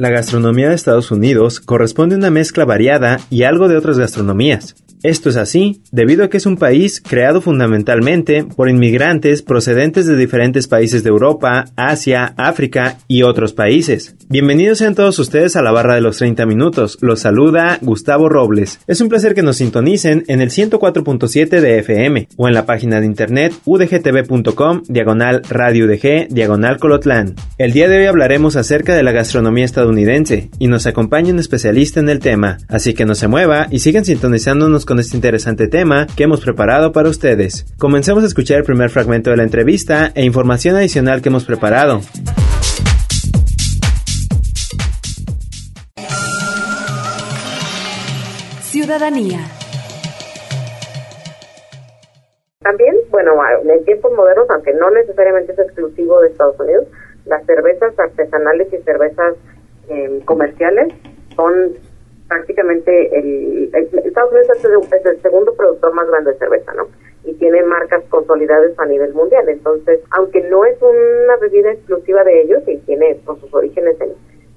La gastronomía de Estados Unidos corresponde a una mezcla variada y algo de otras gastronomías. Esto es así debido a que es un país creado fundamentalmente por inmigrantes procedentes de diferentes países de Europa, Asia, África y otros países. Bienvenidos sean todos ustedes a la barra de los 30 minutos. Los saluda Gustavo Robles. Es un placer que nos sintonicen en el 104.7 de FM o en la página de internet udgtv.com diagonal radio udg diagonal colotlán. El día de hoy hablaremos acerca de la gastronomía estadounidense y nos acompaña un especialista en el tema, así que no se mueva y sigan sintonizándonos con este interesante tema que hemos preparado para ustedes. Comencemos a escuchar el primer fragmento de la entrevista e información adicional que hemos preparado. Ciudadanía. También, bueno, en tiempos modernos, aunque no necesariamente es exclusivo de Estados Unidos, las cervezas artesanales y cervezas eh, comerciales son prácticamente el, Estados Unidos es el, segundo productor más grande de cerveza, ¿no? Y tiene marcas consolidadas a nivel mundial. Entonces, aunque no es una bebida exclusiva de ellos y tiene sus orígenes en,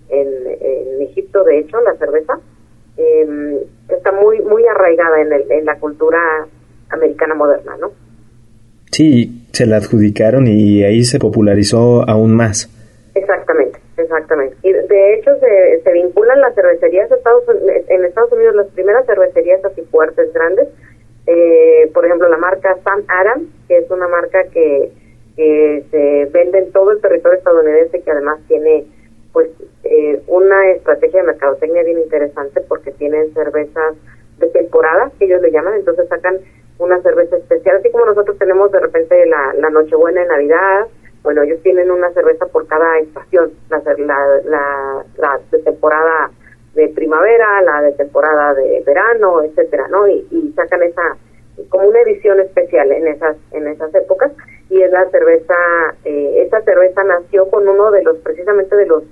en, en Egipto, de hecho, la cerveza, eh, está muy muy arraigada en, el, en la cultura americana moderna, ¿no? Sí, se la adjudicaron y ahí se popularizó aún más. Y de hecho se, vinculan las cervecerías de Estados, en Estados Unidos, las primeras cervecerías así fuertes, grandes, eh, por ejemplo la marca Sam Adams, que es una marca que, que se vende en todo el territorio estadounidense, que además tiene pues eh, una estrategia de mercadotecnia bien interesante porque tienen cervezas de temporada, que ellos le llaman, entonces sacan una cerveza especial, así como nosotros tenemos de repente la, la Nochebuena en Navidad, bueno, ellos tienen una cerveza por cada estación, la, la, la, la de temporada de primavera, la de temporada de verano, etcétera, ¿no? Y, y sacan esa como una edición especial en esas en esas épocas y es la cerveza eh, esa cerveza nació con uno de los precisamente de los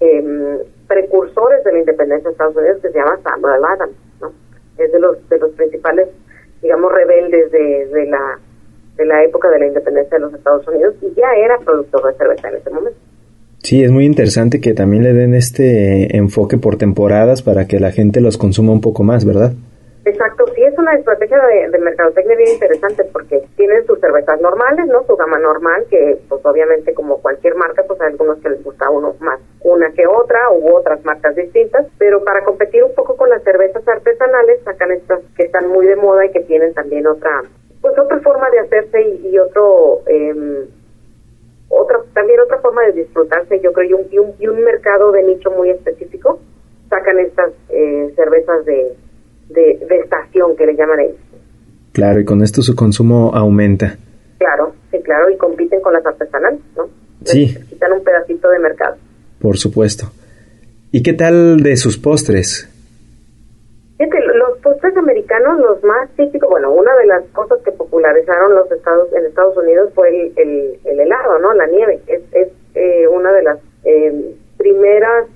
em, precursores de la independencia de Estados Unidos que se llama Samuel Adams, ¿no? Es de los de los principales digamos rebeldes de, de la de la época de la independencia de los Estados Unidos y ya era productor de cerveza en ese momento. Sí, es muy interesante que también le den este enfoque por temporadas para que la gente los consuma un poco más, ¿verdad? Exacto, sí es una estrategia de, de mercadotecnia bien interesante porque tienen sus cervezas normales, ¿no? Su gama normal, que pues obviamente como cualquier marca, pues hay algunos que les gusta uno más una que otra u otras marcas distintas, pero para competir un poco con las cervezas artesanales sacan estas que están muy de moda y que tienen también otra, pues otra forma de hacerse y, y otro, eh, otra, también otra forma de disfrutarse, yo creo, y un, y un, y un mercado de nicho muy específico, sacan estas eh, cervezas de, de, de estación que le llaman ellos. Claro, y con esto su consumo aumenta. Claro, sí, claro, y compiten con las artesanales, ¿no? Sí. Les quitan un pedacito de mercado. Por supuesto. ¿Y qué tal de sus postres? Los más típicos, bueno, una de las cosas que popularizaron los estados en Estados Unidos fue el, el, el helado, ¿no? La nieve. Es, es eh, una de las eh, primeras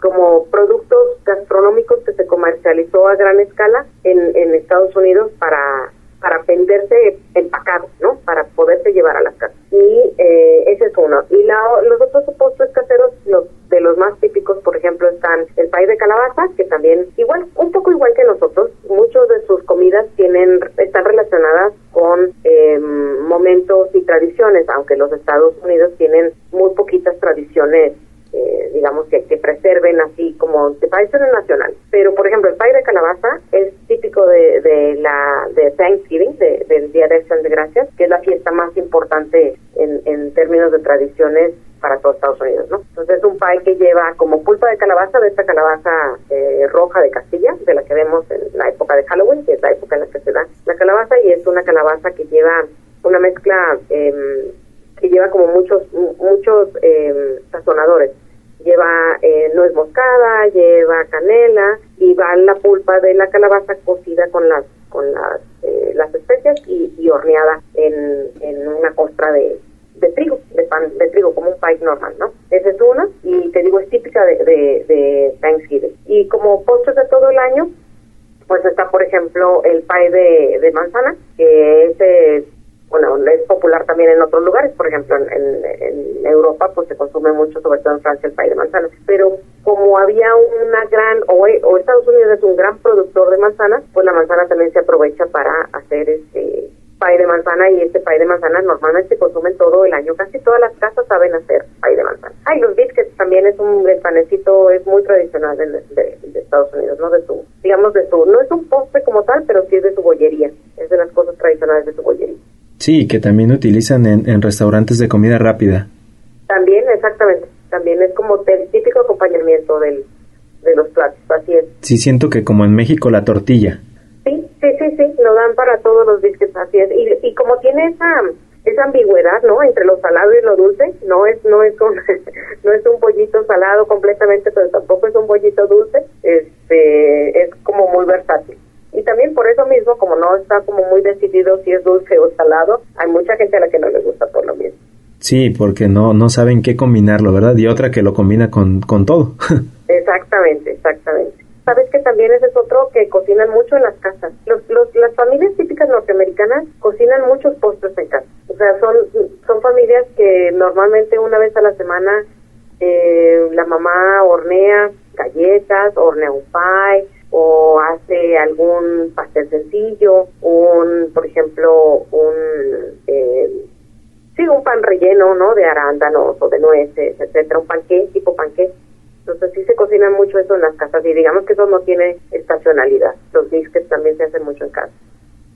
como productos gastronómicos que se comercializó a gran escala en, en Estados Unidos para para venderse empacado, ¿no? Para poderse llevar a las casas. Y eh, ese es uno. Y la, los otros postres caseros, los de los más típicos, por ejemplo, están el pay de calabaza, que también igual, un poco igual que nosotros, muchos de sus comidas tienen están relacionadas con eh, momentos y tradiciones, aunque los Estados Unidos tienen muy poquitas tradiciones eh, digamos que, que preserven así como de países nacionales. Pero por ejemplo el pay de calabaza es típico de, de la de Thanksgiving, de- del Día de Acción de Gracias, que es la fiesta más importante en, en términos de tradiciones para todo Estados Unidos, ¿no? Entonces es un pie que lleva como pulpa de calabaza, de esta calabaza eh, roja de Castilla, de la que vemos en la época de Halloween, que es la época en la que se da la calabaza, y es una calabaza que lleva una mezcla em, que lleva como muchos muchos em, sazonadores. Lleva eh, nuez moscada, lleva canela y va la pulpa de la calabaza cocida con las con las, eh, las especias y, y horneada en, en una costra de, de trigo, de pan de trigo, como un pie normal, ¿no? Esa es una, y te digo, es típica de, de, de Thanksgiving. Y como postres de todo el año, pues está, por ejemplo, el pie de, de manzana, que es, eh, bueno, es popular también en otros lugares, por ejemplo, en, en, Europa, pues se consume mucho, sobre todo en Francia, el pie de manzana. Pero como había una gran, o, o Estados Unidos es un gran productor de manzana, pues la manzana también se aprovecha para hacer este pay de manzana y este pay de manzana normalmente se consumen todo el año. Casi todas las casas saben hacer pay de manzana. Ay, los biscuits también es un el panecito, es muy tradicional de, de, Estados Unidos, ¿no? De su, digamos, de su, no es un postre como tal, pero sí es de su bollería. Es de las cosas tradicionales de su bollería. Sí, que también utilizan en, en restaurantes de comida rápida. También, exactamente. También es como el típico acompañamiento del, de los platos, así es. Sí, siento que como en México la tortilla. Sí, sí, sí, sí, lo dan para todos los biscuits, así es. Y, y como tiene esa esa ambigüedad, ¿no? Entre lo salado y lo dulce, no es no es un no es un pollito salado completamente, pero tampoco es un pollito dulce, este es como muy versátil. Y también por eso mismo, como no está como muy decidido si es dulce o salado, hay mucha gente a la que no le gusta por lo mismo. Sí, porque no no saben qué combinarlo, ¿verdad? Y otra que lo combina con con todo. exactamente, exactamente. Sabes que también ese es otro que cocinan mucho en las casas. Los, los, las familias típicas norteamericanas cocinan muchos postres en casa. O sea, son, son familias que normalmente una vez a la semana eh, la mamá hornea galletas, hornea un pie o hace algún pastel sencillo, un, por ejemplo, un, eh, sí, un pan relleno, ¿no? De arándanos o de nueces, etcétera, un panqué, tipo panqué entonces sí se cocina mucho eso en las casas y digamos que eso no tiene estacionalidad. Los biscuits también se hacen mucho en casa.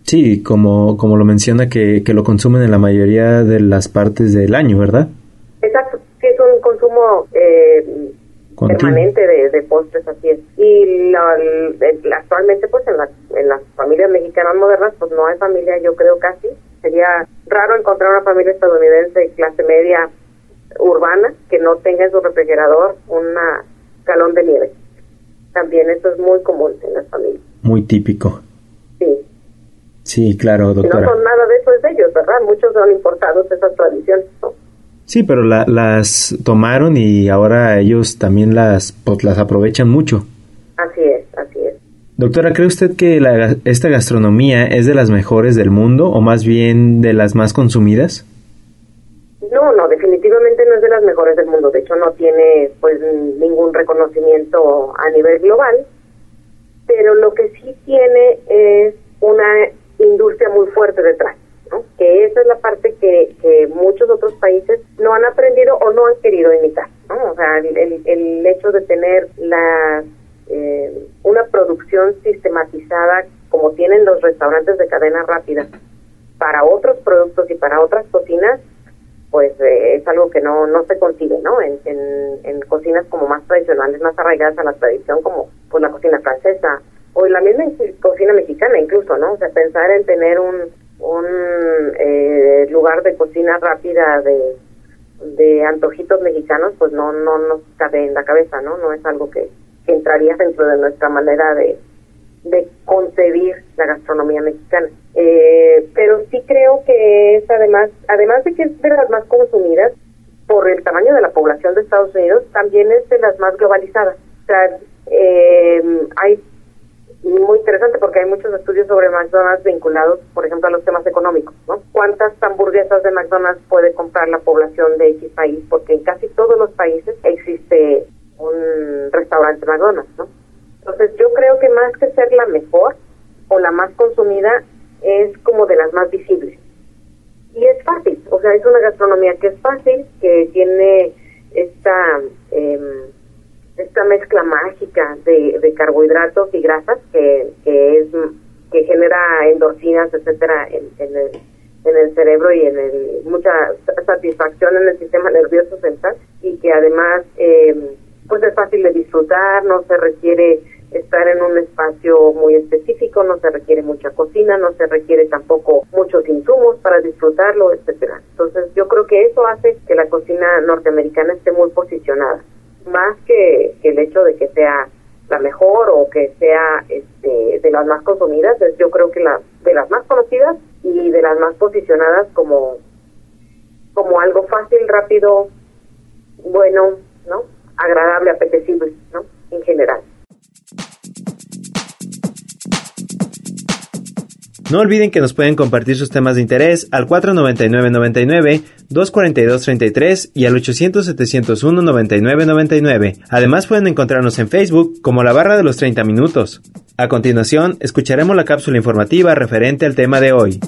Sí, como, como lo menciona, que, que lo consumen en la mayoría de las partes del año, ¿verdad? Exacto, sí, es un consumo eh, permanente de, postres, así es. Y actualmente, pues en, en las familias mexicanas modernas, pues no hay familia, yo creo casi. Sería raro encontrar una familia estadounidense clase media urbana que no tenga en su refrigerador un galón de nieve. También eso es muy común en las familias. Muy típico. Sí. Sí, claro, doctora. no son nada de eso es de ellos, ¿verdad? Muchos son importados esas tradiciones, Sí, pero las tomaron y ahora ellos también las, pues, las aprovechan mucho. Así es, así es. Doctora, ¿cree usted que la, esta gastronomía es de las mejores del mundo o más bien de las más consumidas? No, no, definitivamente no es de las mejores del mundo. De hecho, no tiene pues ningún reconocimiento a nivel global. Pero lo que sí tiene es una industria muy fuerte detrás, ¿no? Que esa es la parte que, que muchos otros países no han aprendido o no han querido imitar, ¿no? O sea, el, el, hecho de tener la eh, una producción sistematizada como tienen los restaurantes de cadena rápida para otros productos y para otras cocinas pues eh, es algo que no, no se consigue, ¿no? En, en, cocinas como más tradicionales, más arraigadas a la tradición, como pues la cocina francesa o la misma cocina mexicana incluso, ¿no? O sea, pensar en tener un, un eh, lugar de cocina rápida de, de antojitos mexicanos, pues no, no nos cabe en la cabeza, ¿no? No es algo que entraría dentro de nuestra manera de, de concebir la gastronomía mexicana. Eh, pero sí creo que es además, además de que es de las más consumidas por el tamaño de la población de Estados Unidos, también es de las más globalizadas. O sea, eh, hay muy interesante porque hay muchos estudios sobre McDonald's vinculados, por ejemplo, a los temas económicos, ¿no? ¿Cuántas hamburguesas de McDonald's puede comprar la población de X país? Porque en casi todos los países existe un restaurante McDonald's, ¿no? Entonces yo creo que más que ser la mejor o la más consumida, es como de las más visibles. Y es fácil, o sea, es una gastronomía que es fácil, que tiene esta, em, esta mezcla mágica de, de, carbohidratos y grasas que, que, es, que genera endorfinas, etcétera, en, en, el, en el cerebro y en el, mucha satisfacción en el sistema nervioso central y que además eh, pues es fácil de disfrutar, no se requiere estar en un espacio muy específico, no se requiere mucha cocina, no se requiere tampoco muchos insumos para disfrutarlo, etcétera. Entonces, yo creo que eso hace que la cocina norteamericana esté muy posicionada más que, el hecho de que sea la mejor o que sea este, de las más consumidas, es yo creo que la de las más conocidas y de las más posicionadas como como algo fácil, rápido, bueno, ¿no? Agradable, apetecible, ¿no? En general. No olviden que nos pueden compartir sus temas de interés al 499-99, 242-33 y al 800-701-9999. Además pueden encontrarnos en Facebook como la barra de los 30 minutos. A continuación, escucharemos la cápsula informativa referente al tema de hoy.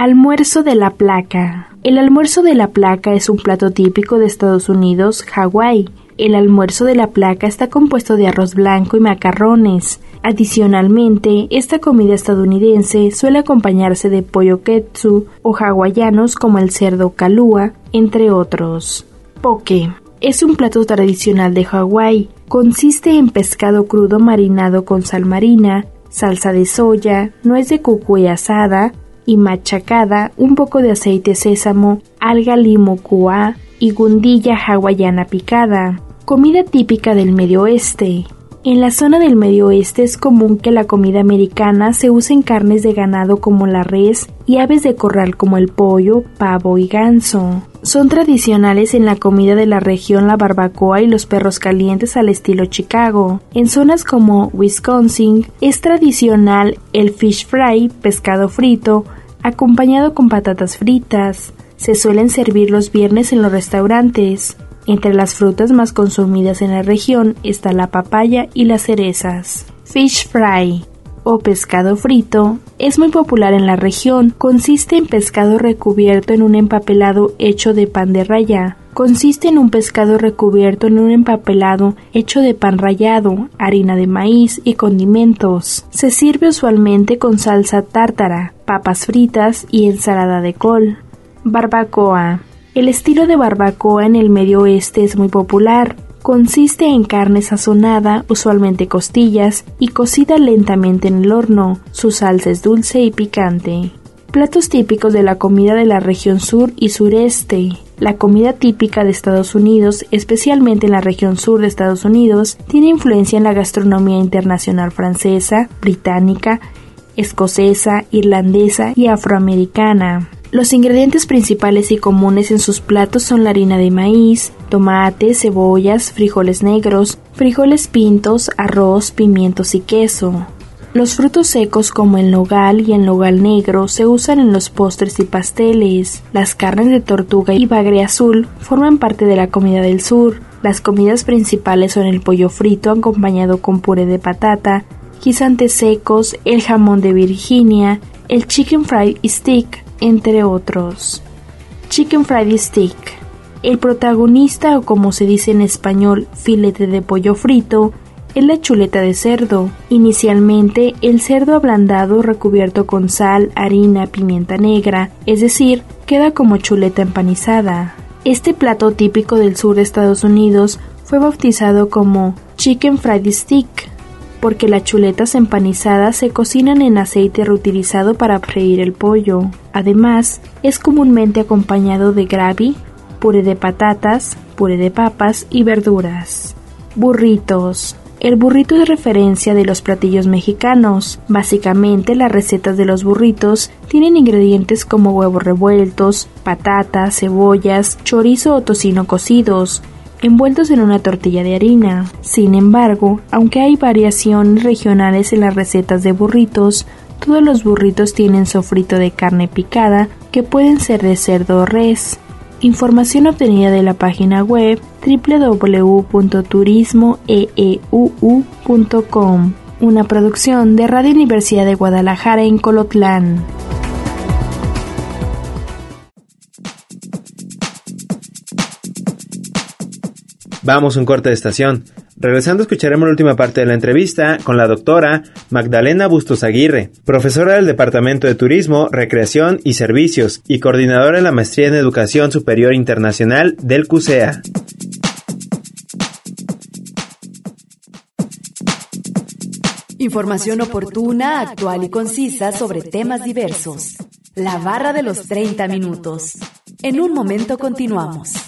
Almuerzo de la placa. El almuerzo de la placa es un plato típico de Estados Unidos, Hawái el almuerzo de la placa está compuesto de arroz blanco y macarrones. Adicionalmente, esta comida estadounidense suele acompañarse de pollo ketsu o hawaianos como el cerdo kalua, entre otros. Poke es un plato tradicional de Hawái. Consiste en pescado crudo marinado con sal marina, salsa de soya, nuez de cucuy asada y machacada, un poco de aceite sésamo, alga limo y gundilla hawaiana picada. Comida típica del Medio Oeste. En la zona del Medio Oeste es común que la comida americana se use en carnes de ganado como la res y aves de corral como el pollo, pavo y ganso. Son tradicionales en la comida de la región la barbacoa y los perros calientes al estilo Chicago. En zonas como Wisconsin es tradicional el fish fry, pescado frito, acompañado con patatas fritas. Se suelen servir los viernes en los restaurantes. Entre las frutas más consumidas en la región está la papaya y las cerezas. Fish fry o pescado frito es muy popular en la región. Consiste en pescado recubierto en un empapelado hecho de pan de raya. Consiste en un pescado recubierto en un empapelado hecho de pan rallado, harina de maíz y condimentos. Se sirve usualmente con salsa tártara, papas fritas y ensalada de col. Barbacoa el estilo de barbacoa en el Medio Oeste es muy popular. Consiste en carne sazonada, usualmente costillas, y cocida lentamente en el horno. Su salsa es dulce y picante. Platos típicos de la comida de la región sur y sureste. La comida típica de Estados Unidos, especialmente en la región sur de Estados Unidos, tiene influencia en la gastronomía internacional francesa, británica, escocesa, irlandesa y afroamericana. Los ingredientes principales y comunes en sus platos son la harina de maíz, tomate, cebollas, frijoles negros, frijoles pintos, arroz, pimientos y queso. Los frutos secos como el nogal y el nogal negro se usan en los postres y pasteles. Las carnes de tortuga y bagre azul forman parte de la comida del sur. Las comidas principales son el pollo frito acompañado con puré de patata, guisantes secos, el jamón de Virginia, el chicken fried stick, entre otros. Chicken Fried Stick. El protagonista, o como se dice en español, filete de pollo frito, es la chuleta de cerdo. Inicialmente, el cerdo ablandado recubierto con sal, harina, pimienta negra, es decir, queda como chuleta empanizada. Este plato típico del sur de Estados Unidos fue bautizado como Chicken Fried Stick porque las chuletas empanizadas se cocinan en aceite reutilizado para freír el pollo. Además, es comúnmente acompañado de gravy, puré de patatas, puré de papas y verduras. Burritos. El burrito es referencia de los platillos mexicanos. Básicamente las recetas de los burritos tienen ingredientes como huevos revueltos, patatas, cebollas, chorizo o tocino cocidos, envueltos en una tortilla de harina. Sin embargo, aunque hay variaciones regionales en las recetas de burritos, todos los burritos tienen sofrito de carne picada que pueden ser de cerdo o res. Información obtenida de la página web www.turismoeeuu.com, una producción de Radio Universidad de Guadalajara en Colotlán. Vamos un corte de estación. Regresando escucharemos la última parte de la entrevista con la doctora Magdalena Bustos Aguirre, profesora del Departamento de Turismo, Recreación y Servicios y coordinadora de la Maestría en Educación Superior Internacional del CUSEA. Información oportuna, actual y concisa sobre temas diversos. La barra de los 30 minutos. En un momento continuamos.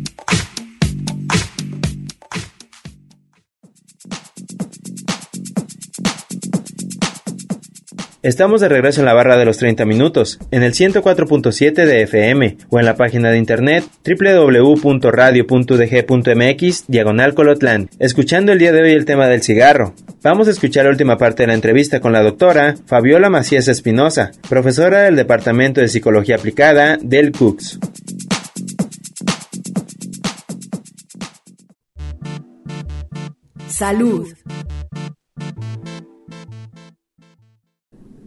Estamos de regreso en la barra de los 30 minutos, en el 104.7 de FM o en la página de internet www.radio.udg.mx diagonal colotlan, escuchando el día de hoy el tema del cigarro. Vamos a escuchar la última parte de la entrevista con la doctora Fabiola Macías Espinosa, profesora del Departamento de Psicología Aplicada del CUCS. Salud.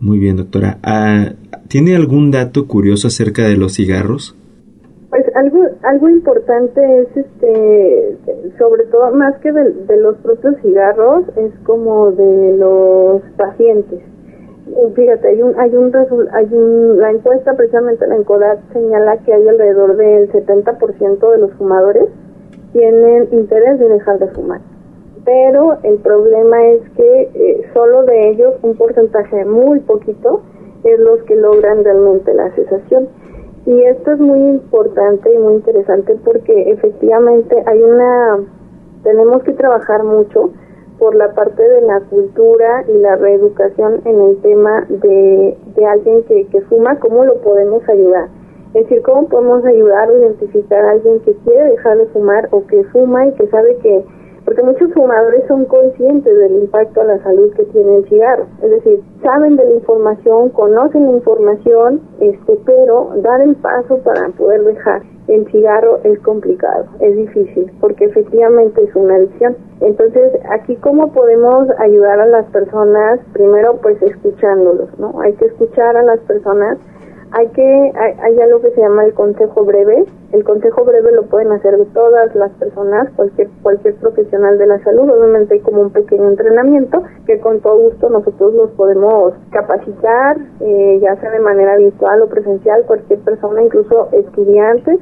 Muy bien, doctora. Ah, ¿Tiene algún dato curioso acerca de los cigarros? Pues algo algo importante es, este, sobre todo más que de, los propios cigarros, es como de los pacientes. Fíjate, hay un, hay un, hay un, la encuesta precisamente la ENCODAT señala que hay alrededor del 70% de los fumadores tienen interés de dejar de fumar pero el problema es que eh, solo de ellos un porcentaje muy poquito es los que logran realmente la cesación. Y esto es muy importante y muy interesante porque efectivamente hay una, tenemos que trabajar mucho por la parte de la cultura y la reeducación en el tema de, de alguien que, que fuma, cómo lo podemos ayudar. Es decir, cómo podemos ayudar o identificar a alguien que quiere dejar de fumar o que fuma y que sabe que porque muchos fumadores son conscientes del impacto a la salud que tiene el cigarro, es decir, saben de la información, conocen la información, este, pero dar el paso para poder dejar el cigarro es complicado, es difícil, porque efectivamente es una adicción. Entonces, aquí cómo podemos ayudar a las personas, primero pues escuchándolos, ¿no? Hay que escuchar a las personas hay que hay, algo que se llama el consejo breve. El consejo breve lo pueden hacer todas las personas cualquier cualquier profesional de la salud. Obviamente hay como un pequeño entrenamiento que con todo gusto nosotros los podemos capacitar eh, ya sea de manera virtual o presencial. Cualquier persona incluso estudiantes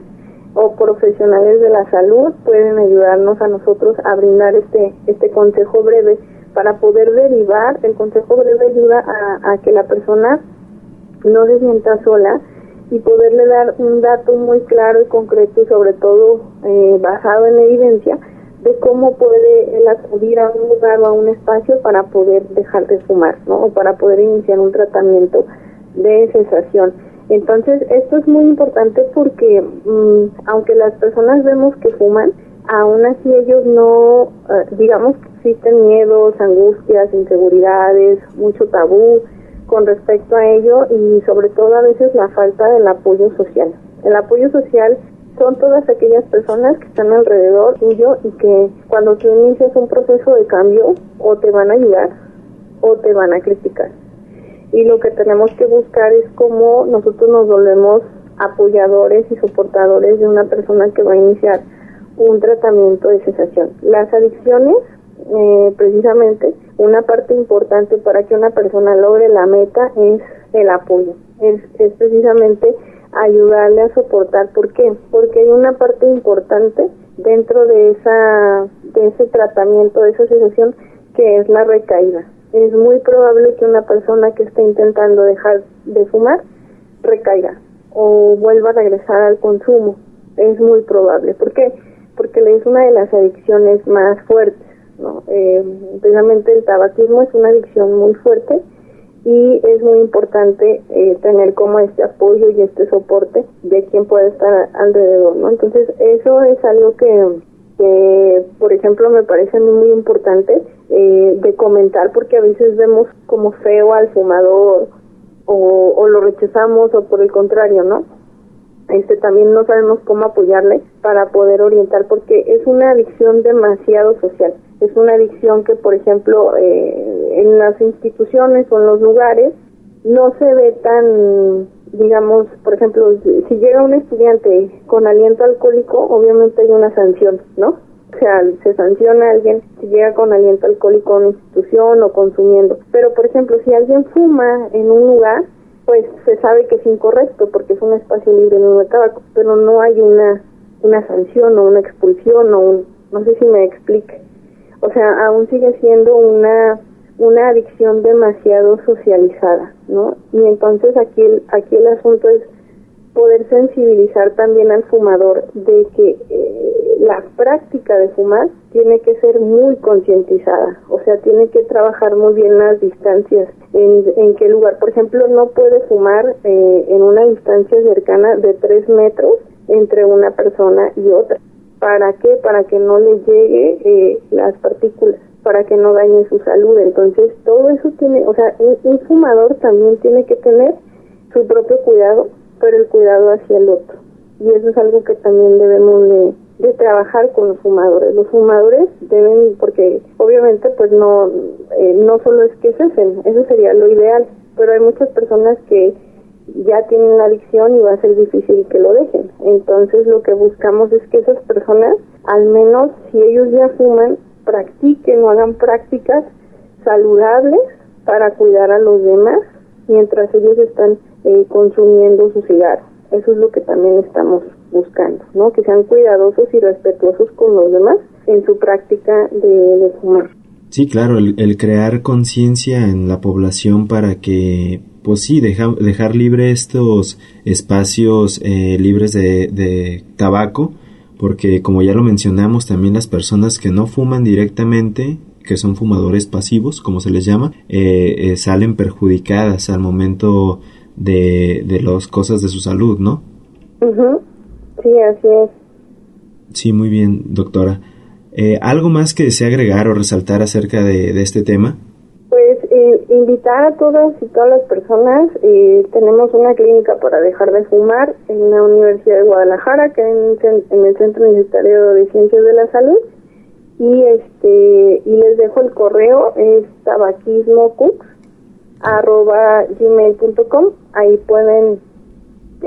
o profesionales de la salud pueden ayudarnos a nosotros a brindar este este consejo breve. Para poder derivar el consejo breve ayuda a, a que la persona no se sienta sola y poderle dar un dato muy claro y concreto y sobre todo eh, basado en evidencia de cómo puede él acudir a un lugar o a un espacio para poder dejar de fumar, ¿no? O para poder iniciar un tratamiento de cesación. Entonces, esto es muy importante porque mm, aunque las personas vemos que fuman, aún así ellos no, eh, digamos que existen miedos, angustias, inseguridades, mucho tabú, con respecto a ello y sobre todo a veces la falta del apoyo social. El apoyo social son todas aquellas personas que están alrededor tuyo y que cuando tú inicias un proceso de cambio o te van a ayudar o te van a criticar. Y lo que tenemos que buscar es cómo nosotros nos volvemos apoyadores y soportadores de una persona que va a iniciar un tratamiento de cesación. Las adicciones eh, precisamente una parte importante para que una persona logre la meta es el apoyo, es, es precisamente ayudarle a soportar. ¿Por qué? Porque hay una parte importante dentro de esa de ese tratamiento, de esa situación que es la recaída. Es muy probable que una persona que esté intentando dejar de fumar recaiga o vuelva a regresar al consumo. Es muy probable. ¿Por qué? Porque es una de las adicciones más fuertes ¿no? Eh, precisamente el tabaquismo es una adicción muy fuerte y es muy importante eh, tener como este apoyo y este soporte de quien puede estar alrededor, ¿no? Entonces eso es algo que, por ejemplo, me parece muy importante eh, de comentar porque a veces vemos como feo al fumador o, o lo rechazamos o por el contrario, ¿no? este también no sabemos cómo apoyarle para poder orientar porque es una adicción demasiado social es una adicción que por ejemplo eh, en las instituciones o en los lugares no se ve tan digamos por ejemplo si llega un estudiante con aliento alcohólico obviamente hay una sanción no o sea, se sanciona a alguien si llega con aliento alcohólico a una institución o consumiendo. Pero, por ejemplo, si alguien fuma en un lugar, pues se sabe que es incorrecto porque es un espacio libre de tabaco, pero no hay una, una sanción o una expulsión o un, no sé si me explique. O sea, aún sigue siendo una una adicción demasiado socializada, ¿no? Y entonces aquí el, aquí el asunto es poder sensibilizar también al fumador de que eh, la práctica de fumar tiene que ser muy concientizada, o sea, tiene que trabajar muy bien las distancias, en, en qué lugar. Por ejemplo, no puede fumar eh, en una distancia cercana de tres metros entre una persona y otra. ¿Para qué? Para que no le llegue eh, las partículas, para que no dañe su salud. Entonces, todo eso tiene, o sea, un, fumador también tiene que tener su propio cuidado pero el cuidado hacia el otro. Y eso es algo que también debemos de, trabajar con los fumadores. Los fumadores deben, porque obviamente pues no, eh, no solo es que cesen, eso sería lo ideal, pero hay muchas personas que ya tienen la adicción y va a ser difícil que lo dejen. Entonces lo que buscamos es que esas personas, al menos si ellos ya fuman, practiquen o hagan prácticas saludables para cuidar a los demás mientras ellos están eh, consumiendo su cigarro. Eso es lo que también estamos buscando, ¿no? Que sean cuidadosos y respetuosos con los demás en su práctica de, fumar. Sí, claro, el, crear conciencia en la población para que, pues sí, dejar libre estos espacios eh, libres de, de tabaco, porque como ya lo mencionamos, también las personas que no fuman directamente que son fumadores pasivos, como se les llama, eh, salen perjudicadas al momento de, de las cosas de su salud, ¿no? Sí, así es. Sí, muy bien, doctora. Eh, ¿Algo más que desea agregar o resaltar acerca de, este tema? Pues eh, invitar a todas y todas las personas. Eh, tenemos una clínica para dejar de fumar en la Universidad de Guadalajara, que en, en el Centro Universitario de Ciencias de la Salud. Y este y les dejo el correo, es tabaquismocux arroba gmail.com. Ahí pueden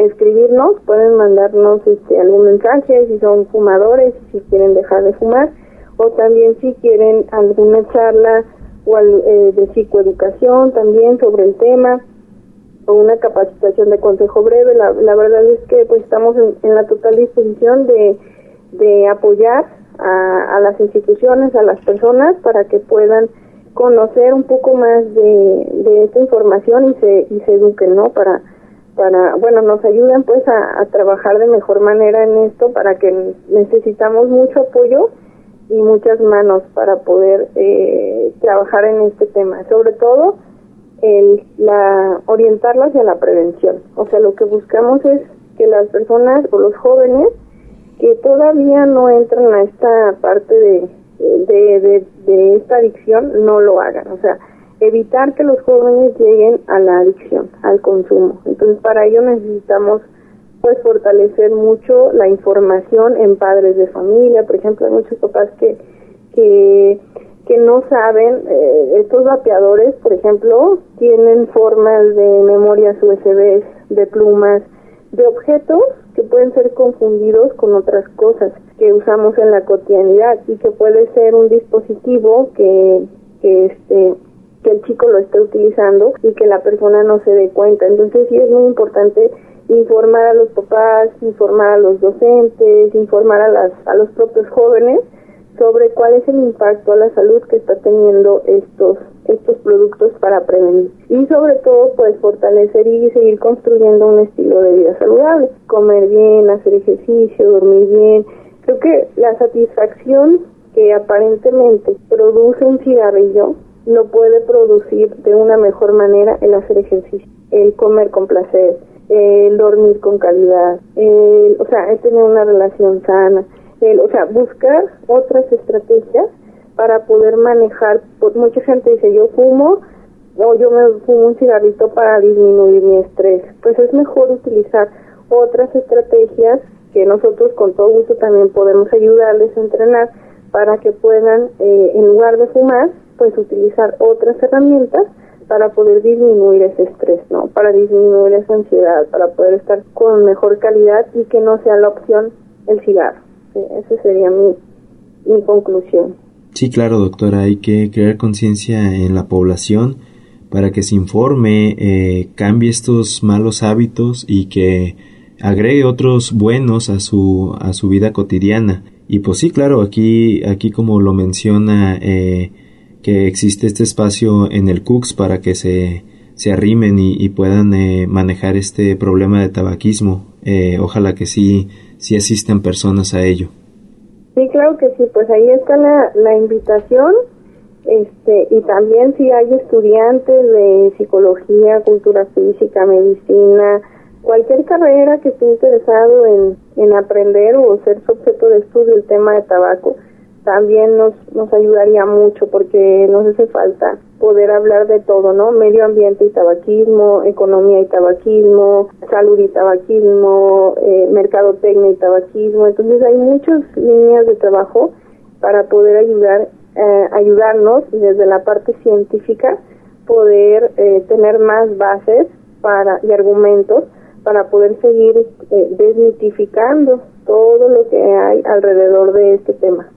escribirnos, pueden mandarnos este, algún mensaje si son fumadores, si quieren dejar de fumar, o también si quieren alguna charla o eh, de psicoeducación también sobre el tema, o una capacitación de consejo breve. La, la verdad es que pues estamos en, la total disposición de, de apoyar a, a las instituciones, a las personas para que puedan conocer un poco más de, de esta información y se, y se eduquen, ¿no? Para, para, bueno, nos ayuden pues a, trabajar de mejor manera en esto para que necesitamos mucho apoyo y muchas manos para poder eh, trabajar en este tema. Sobre todo, el, la, orientarlos hacia la prevención. O sea, lo que buscamos es que las personas o los jóvenes que todavía no entran a esta parte de, de, de, esta adicción no lo hagan. O sea, evitar que los jóvenes lleguen a la adicción, al consumo. Entonces, para ello necesitamos pues fortalecer mucho la información en padres de familia. Por ejemplo, hay muchos papás que que, que no saben, eh, estos vapeadores, por ejemplo, tienen formas de memorias USB, de plumas, de objetos que pueden ser confundidos con otras cosas que usamos en la cotidianidad y que puede ser un dispositivo que, que este que el chico lo esté utilizando y que la persona no se dé cuenta. Entonces sí es muy importante informar a los papás, informar a los docentes, informar a las a los propios jóvenes sobre cuál es el impacto a la salud que está teniendo estos estos productos para prevenir y sobre todo pues fortalecer y seguir construyendo un estilo de vida saludable, comer bien, hacer ejercicio, dormir bien. Creo que la satisfacción que aparentemente produce un cigarrillo lo puede producir de una mejor manera el hacer ejercicio, el comer con placer, el dormir con calidad, el, o sea, el tener una relación sana o sea, buscar otras estrategias para poder manejar, mucha gente dice yo fumo o yo me fumo un cigarrito para disminuir mi estrés, pues es mejor utilizar otras estrategias que nosotros con todo gusto también podemos ayudarles a entrenar para que puedan, eh, en lugar de fumar, pues utilizar otras herramientas para poder disminuir ese estrés, ¿no? Para disminuir esa ansiedad, para poder estar con mejor calidad y que no sea la opción el cigarro. Esa sería mi, conclusión. Sí, claro, doctora, hay que crear conciencia en la población para que se informe, eh, cambie estos malos hábitos y que agregue otros buenos a su, a su vida cotidiana. Y pues sí, claro, aquí, aquí como lo menciona, eh, que existe este espacio en el CUCS para que se, se arrimen y, puedan eh, manejar este problema de tabaquismo. Eh, ojalá que sí, sí asistan personas a ello. Sí, claro que sí, pues ahí está la, la invitación este, y también si hay estudiantes de psicología, cultura física, medicina, cualquier carrera que esté interesado en, en aprender o ser su objeto de estudio el tema de tabaco, también nos, nos ayudaría mucho porque nos hace falta poder hablar de todo, ¿no? Medio ambiente y tabaquismo, economía y tabaquismo, salud y tabaquismo, eh, mercadotecnia y tabaquismo. Entonces hay muchas líneas de trabajo para poder ayudar, eh, ayudarnos desde la parte científica poder eh, tener más bases para y argumentos para poder seguir eh, desmitificando todo lo que hay alrededor de este tema.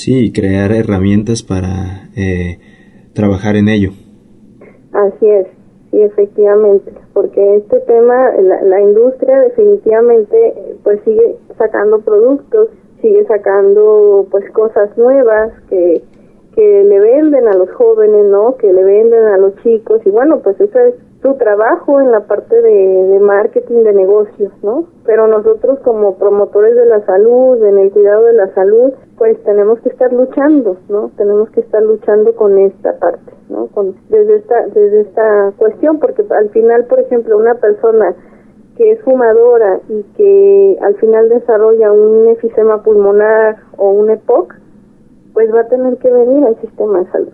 Sí, crear herramientas para eh, trabajar en ello. Así es, sí, efectivamente, porque este tema, la, industria definitivamente pues sigue sacando productos, sigue sacando pues cosas nuevas que, que le venden a los jóvenes, ¿no? Que le venden a los chicos y bueno, pues eso es su trabajo en la parte de, marketing de negocios, ¿no? Pero nosotros como promotores de la salud, en el cuidado de la salud, pues tenemos que estar luchando, ¿no? Tenemos que estar luchando con esta parte, ¿no? Con, desde esta desde esta cuestión, porque al final, por ejemplo, una persona que es fumadora y que al final desarrolla un efisema pulmonar o un EPOC, pues va a tener que venir al sistema de salud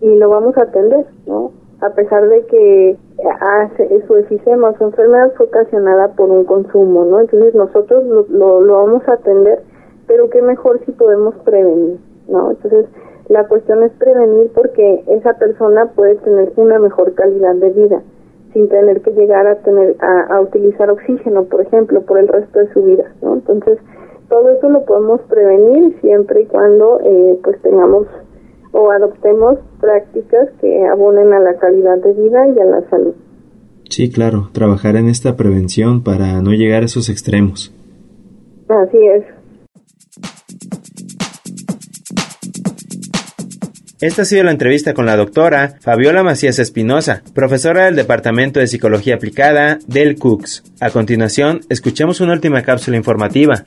y lo vamos a atender, ¿no? A pesar de que hace su efisema, su enfermedad fue ocasionada por un consumo, ¿no? Entonces nosotros lo, lo, vamos a atender, pero qué mejor si podemos prevenir, ¿no? Entonces la cuestión es prevenir porque esa persona puede tener una mejor calidad de vida sin tener que llegar a tener a, a utilizar oxígeno, por ejemplo, por el resto de su vida, ¿no? Entonces todo eso lo podemos prevenir siempre y cuando eh, pues tengamos o adoptemos prácticas que abonen a la calidad de vida y a la salud. Sí, claro, trabajar en esta prevención para no llegar a esos extremos. Así es. Esta ha sido la entrevista con la doctora Fabiola Macías Espinosa, profesora del Departamento de Psicología Aplicada del CUCS. A continuación, escuchemos una última cápsula informativa.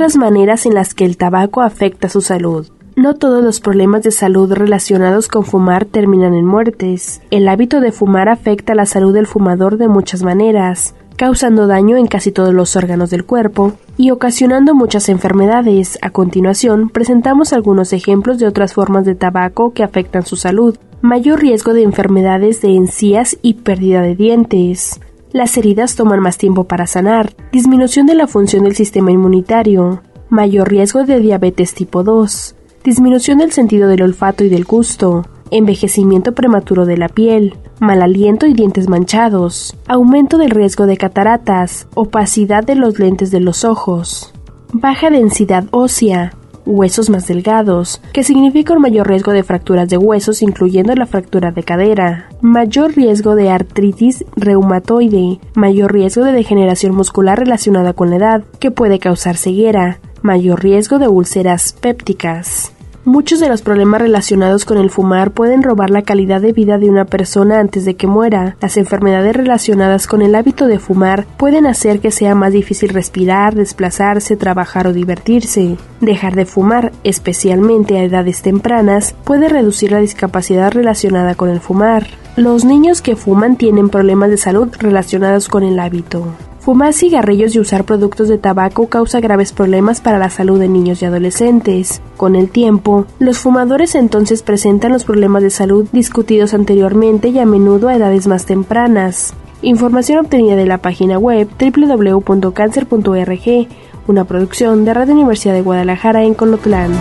Otras maneras en las que el tabaco afecta su salud. No todos los problemas de salud relacionados con fumar terminan en muertes. El hábito de fumar afecta la salud del fumador de muchas maneras, causando daño en casi todos los órganos del cuerpo y ocasionando muchas enfermedades. A continuación, presentamos algunos ejemplos de otras formas de tabaco que afectan su salud. Mayor riesgo de enfermedades de encías y pérdida de dientes. Las heridas toman más tiempo para sanar, disminución de la función del sistema inmunitario, mayor riesgo de diabetes tipo 2, disminución del sentido del olfato y del gusto, envejecimiento prematuro de la piel, mal aliento y dientes manchados, aumento del riesgo de cataratas, opacidad de los lentes de los ojos, baja densidad ósea, huesos más delgados, que significa un mayor riesgo de fracturas de huesos incluyendo la fractura de cadera, mayor riesgo de artritis reumatoide, mayor riesgo de degeneración muscular relacionada con la edad, que puede causar ceguera, mayor riesgo de úlceras pépticas. Muchos de los problemas relacionados con el fumar pueden robar la calidad de vida de una persona antes de que muera. Las enfermedades relacionadas con el hábito de fumar pueden hacer que sea más difícil respirar, desplazarse, trabajar o divertirse. Dejar de fumar, especialmente a edades tempranas, puede reducir la discapacidad relacionada con el fumar. Los niños que fuman tienen problemas de salud relacionados con el hábito. Fumar cigarrillos y usar productos de tabaco causa graves problemas para la salud de niños y adolescentes. Con el tiempo, los fumadores entonces presentan los problemas de salud discutidos anteriormente y a menudo a edades más tempranas. Información obtenida de la página web www.cancer.org, una producción de Radio Universidad de Guadalajara en Colotlán.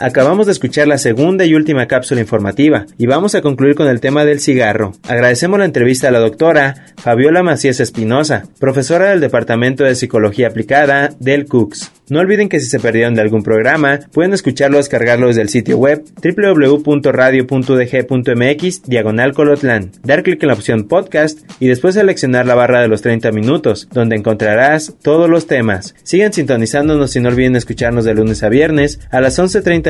Acabamos de escuchar la segunda y última cápsula informativa y vamos a concluir con el tema del cigarro. Agradecemos la entrevista a la doctora Fabiola Macías Espinosa, profesora del Departamento de Psicología Aplicada del CUCS. No olviden que si se perdieron de algún programa, pueden escucharlo o descargarlo desde el sitio web www.radio.dg.mx diagonal colotlan, dar clic en la opción podcast y después seleccionar la barra de los 30 minutos, donde encontrarás todos los temas. Sigan sintonizándonos y no olviden escucharnos de lunes a viernes a las 11.30